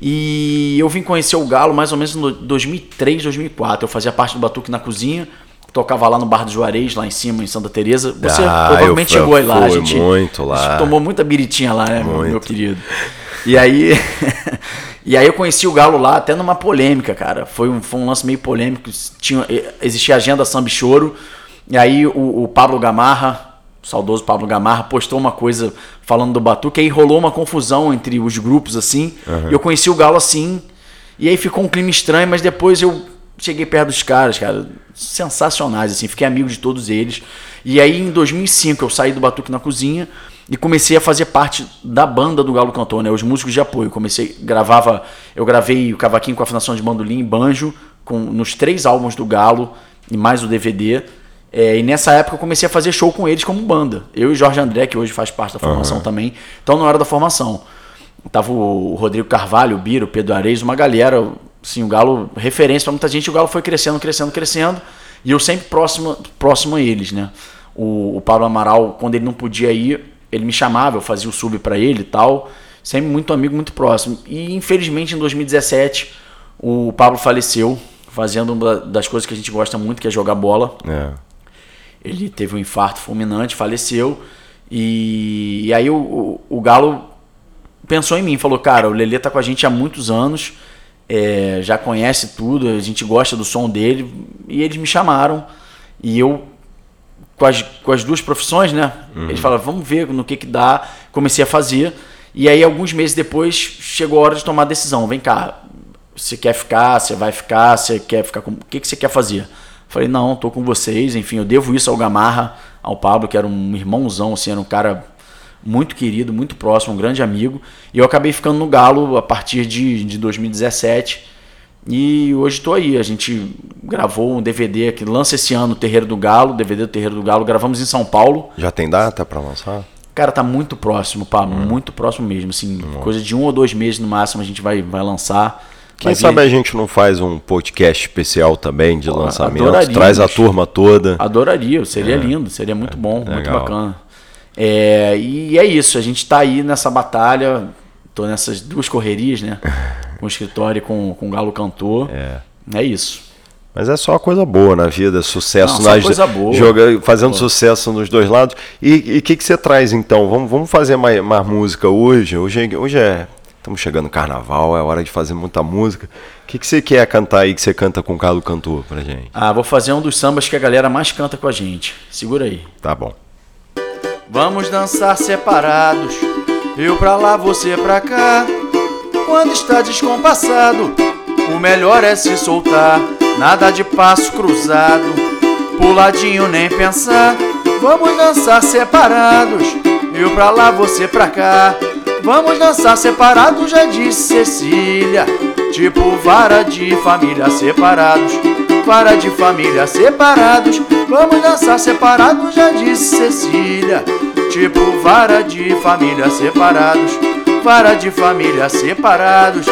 E eu vim conhecer o Galo mais ou menos em 2003, 2004. Eu fazia parte do Batuque na Cozinha, tocava lá no Bar do Juarez, lá em cima, em Santa Teresa. Você ah, provavelmente chegou aí lá. A gente, muito lá. A gente tomou muita biritinha lá, né, meu, meu querido? E aí, e aí eu conheci o Galo lá, até numa polêmica, cara. Foi um, foi um lance meio polêmico. Tinha, existia a agenda Samba e Choro. E aí o, o Pablo Gamarra, saudoso Pablo Gamarra, postou uma coisa falando do Batuque, aí rolou uma confusão entre os grupos, assim. Uhum. eu conheci o Galo assim, e aí ficou um clima estranho, mas depois eu cheguei perto dos caras, cara, sensacionais, assim, fiquei amigo de todos eles. E aí em 2005 eu saí do Batuque na Cozinha e comecei a fazer parte da banda do Galo Cantor, né, os músicos de apoio. Comecei, gravava, eu gravei o cavaquinho com afinação de bandolim e banjo com, nos três álbuns do Galo e mais o DVD. É, e nessa época eu comecei a fazer show com eles como banda. Eu e Jorge André, que hoje faz parte da formação uhum. também. Então, na hora da formação, tava o Rodrigo Carvalho, o Biro, o Pedro Areis, uma galera, assim, o Galo, referência para muita gente. O Galo foi crescendo, crescendo, crescendo. E eu sempre próximo, próximo a eles, né? O, o Pablo Amaral, quando ele não podia ir, ele me chamava, eu fazia o sub para ele e tal. Sempre muito amigo, muito próximo. E infelizmente em 2017 o Pablo faleceu, fazendo uma das coisas que a gente gosta muito, que é jogar bola. É. Ele teve um infarto fulminante, faleceu. E, e aí o, o, o, Galo pensou em mim, falou: Cara, o Lelê tá com a gente há muitos anos, é, já conhece tudo, a gente gosta do som dele. E eles me chamaram. E eu, com as, com as duas profissões, né? Uhum. Eles falaram: Vamos ver no que, que dá. Comecei a fazer. E aí, alguns meses depois, chegou a hora de tomar a decisão: Vem cá, você quer ficar, você vai ficar, você quer ficar com. O que, que você quer fazer? Falei, não, tô com vocês. Enfim, eu devo isso ao Gamarra, ao Pablo, que era um irmãozão, assim, era um cara muito querido, muito próximo, um grande amigo. E eu acabei ficando no Galo a partir de, de 2017. E hoje estou aí. A gente gravou um DVD que lança esse ano o Terreiro do Galo, DVD do Terreiro do Galo. Gravamos em São Paulo. Já tem data para lançar? Cara, tá muito próximo, pá, hum. muito próximo mesmo. Assim, hum. coisa de um ou dois meses no máximo a gente vai, vai lançar. Quem sabe a gente não faz um podcast especial também de Pô, lançamento, traz a turma toda. Adoraria, seria é. lindo, seria muito bom, é, muito bacana. É, e é isso, a gente está aí nessa batalha, tô nessas duas correrias, né? Com o escritório e com, com o Galo Cantor. É. é isso. Mas é só coisa boa na vida, sucesso Não, nas coisa boa. Joga, fazendo Pô. sucesso nos dois lados. E o que, que você traz então? Vamos, vamos fazer mais, mais música hoje? Hoje, hoje é Estamos chegando no carnaval, é hora de fazer muita música. O que, que você quer cantar aí que você canta com o Carlos Cantor pra gente? Ah, vou fazer um dos sambas que a galera mais canta com a gente. Segura aí. Tá bom. Vamos dançar separados, eu pra lá, você pra cá. Quando está descompassado, o melhor é se soltar. Nada de passo cruzado, puladinho nem pensar. Vamos dançar separados, eu pra lá, você pra cá. Vamos dançar separados, já disse Cecília. Tipo vara de família separados. Vara de família separados. Vamos dançar separados, já disse Cecília. Tipo vara de família separados. Vara de família separados.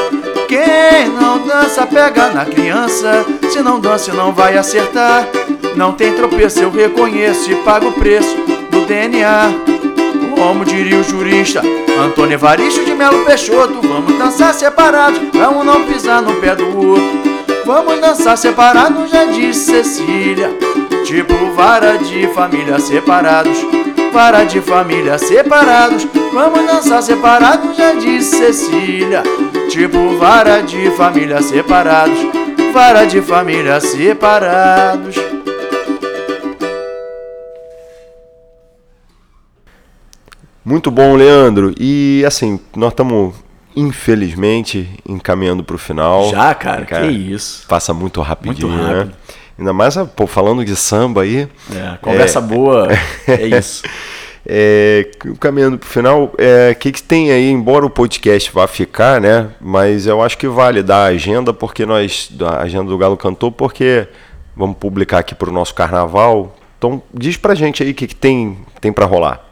Quem não dança pega na criança. Se não dança, não vai acertar. Não tem tropeço, eu reconheço e pago o preço do DNA. Como diria o jurista Antônio Evaristo de Melo Peixoto Vamos dançar separados um não pisar no pé do outro. Vamos dançar separados, já disse Cecília. Tipo vara de família separados Vara de família separados. Vamos dançar separados, já disse Cecília. Tipo vara de família separados Vara de família separados Muito bom, Leandro. E assim, nós estamos infelizmente encaminhando para o final. Já, cara, cara, que isso. Passa muito rapidinho, muito né? rápido. né? Ainda mais pô, falando de samba aí. É, conversa é, boa, é isso. É, caminhando para o final, o é, que, que tem aí, embora o podcast vá ficar, né? Mas eu acho que vale dar a agenda, porque nós. A agenda do Galo Cantor, porque vamos publicar aqui para o nosso carnaval. Então diz pra gente aí o que, que tem, tem para rolar.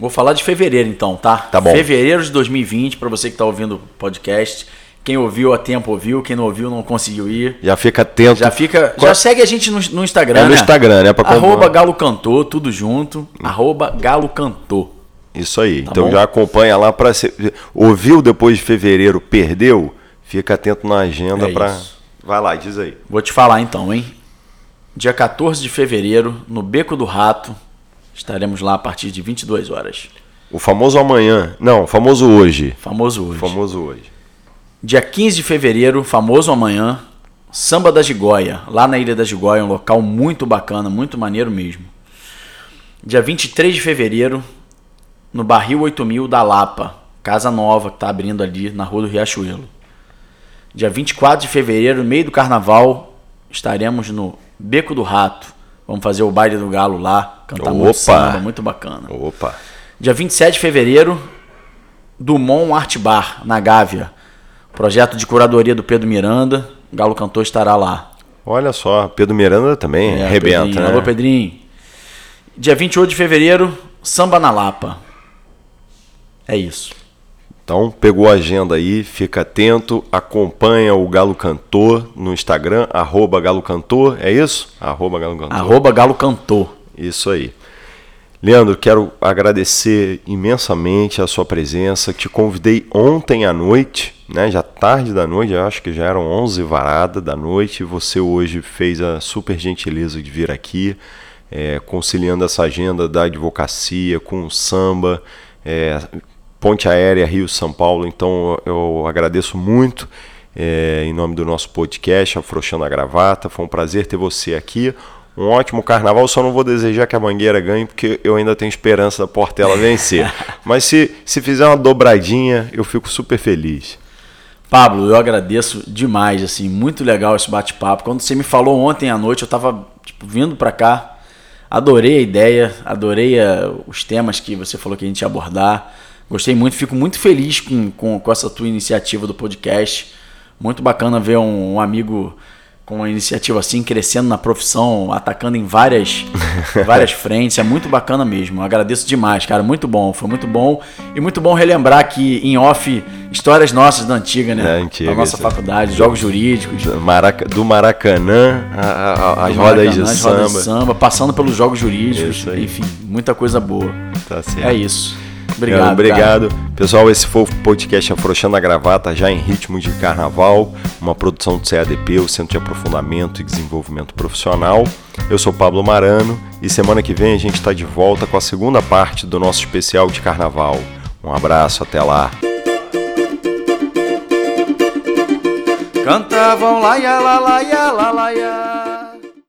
Vou falar de fevereiro então, tá? Tá bom. Fevereiro de 2020, para você que está ouvindo o podcast. Quem ouviu a tempo ouviu, quem não ouviu não conseguiu ir. Já fica atento. Já fica. Qual- Já segue a gente no, no Instagram. É no né? Instagram, né? Pra Arroba. Galo Cantor, tudo junto. Arroba Galo Cantor. Isso aí. Tá então bom? já acompanha lá para ouviu depois de fevereiro, perdeu, fica atento na agenda É para. Vai lá, diz aí. Vou te falar então, hein? Dia 14 de fevereiro, no Beco do Rato. Estaremos lá a partir de 22 horas. O famoso amanhã, não, o famoso hoje. Famoso hoje. Famoso hoje. Dia 15 de fevereiro, famoso amanhã, Samba da Gigóia, lá na Ilha da Gigóia, um local muito bacana, muito maneiro mesmo. Dia 23 de fevereiro, no Barril 8000 da Lapa, casa nova que está abrindo ali na Rua do Riachuelo. Dia 24 de fevereiro, no meio do carnaval, estaremos no Beco do Rato. Vamos fazer o baile do galo lá, cantar muito Opa! samba, muito bacana. Opa. Dia 27 de fevereiro, Dumont Art Bar, na Gávea. Projeto de curadoria do Pedro Miranda. O Galo Cantor estará lá. Olha só, Pedro Miranda também É, arrebenta, Pedrinho. né? Alô, Pedrinho. Dia 28 de fevereiro, Samba na Lapa. É isso. Então, pegou a agenda aí, fica atento, acompanha o Galo Cantor no Instagram, arroba Galo Cantor, é isso? Arroba Galo Cantor. Arroba Galo Cantor. Isso aí. Leandro, quero agradecer imensamente a sua presença. Te convidei ontem à noite, né? Já tarde da noite, acho que já eram 11 varada da noite. Você hoje fez a super gentileza de vir aqui, é, conciliando essa agenda da advocacia com o samba, é, Ponte Aérea Rio-São Paulo. Então eu agradeço muito. é, em nome do nosso podcast, Afrouxando a Gravata. Foi um prazer ter você aqui. Um ótimo carnaval, só não vou desejar que a Mangueira ganhe, porque eu ainda tenho esperança da Portela vencer. Mas se, se fizer uma dobradinha, eu fico super feliz. Pablo, eu agradeço demais, assim, muito legal esse bate-papo. Quando você me falou ontem à noite, eu tava tipo, vindo pra cá, adorei a ideia, adorei eh, os temas que você falou que a gente ia abordar. Gostei muito, fico muito feliz com, com, com essa tua iniciativa do podcast. Muito bacana ver um, um amigo com uma iniciativa assim, crescendo na profissão, atacando em várias, várias frentes. É muito bacana mesmo. Eu agradeço demais, cara. Muito bom. Foi muito bom. E muito bom relembrar que em off, histórias nossas da antiga, né? Da antiga, da nossa isso. faculdade, jogos jurídicos. Do Maraca- do Maracanã, as rodas de samba. rodas de samba, passando pelos jogos jurídicos. Enfim, muita coisa boa. Tá certo. É isso. Leandro, Obrigado. cara. obrigado. Pessoal, esse foi o podcast Afrouxando a Gravata, já em ritmo de carnaval, uma produção do CADP, o Centro de Aprofundamento e Desenvolvimento Profissional. Eu sou Pablo Marano e semana que vem a gente está de volta com a segunda parte do nosso especial de carnaval. Um abraço, até lá. Cantavam lá, ia, lá, lá, ia, lá, lá, ia.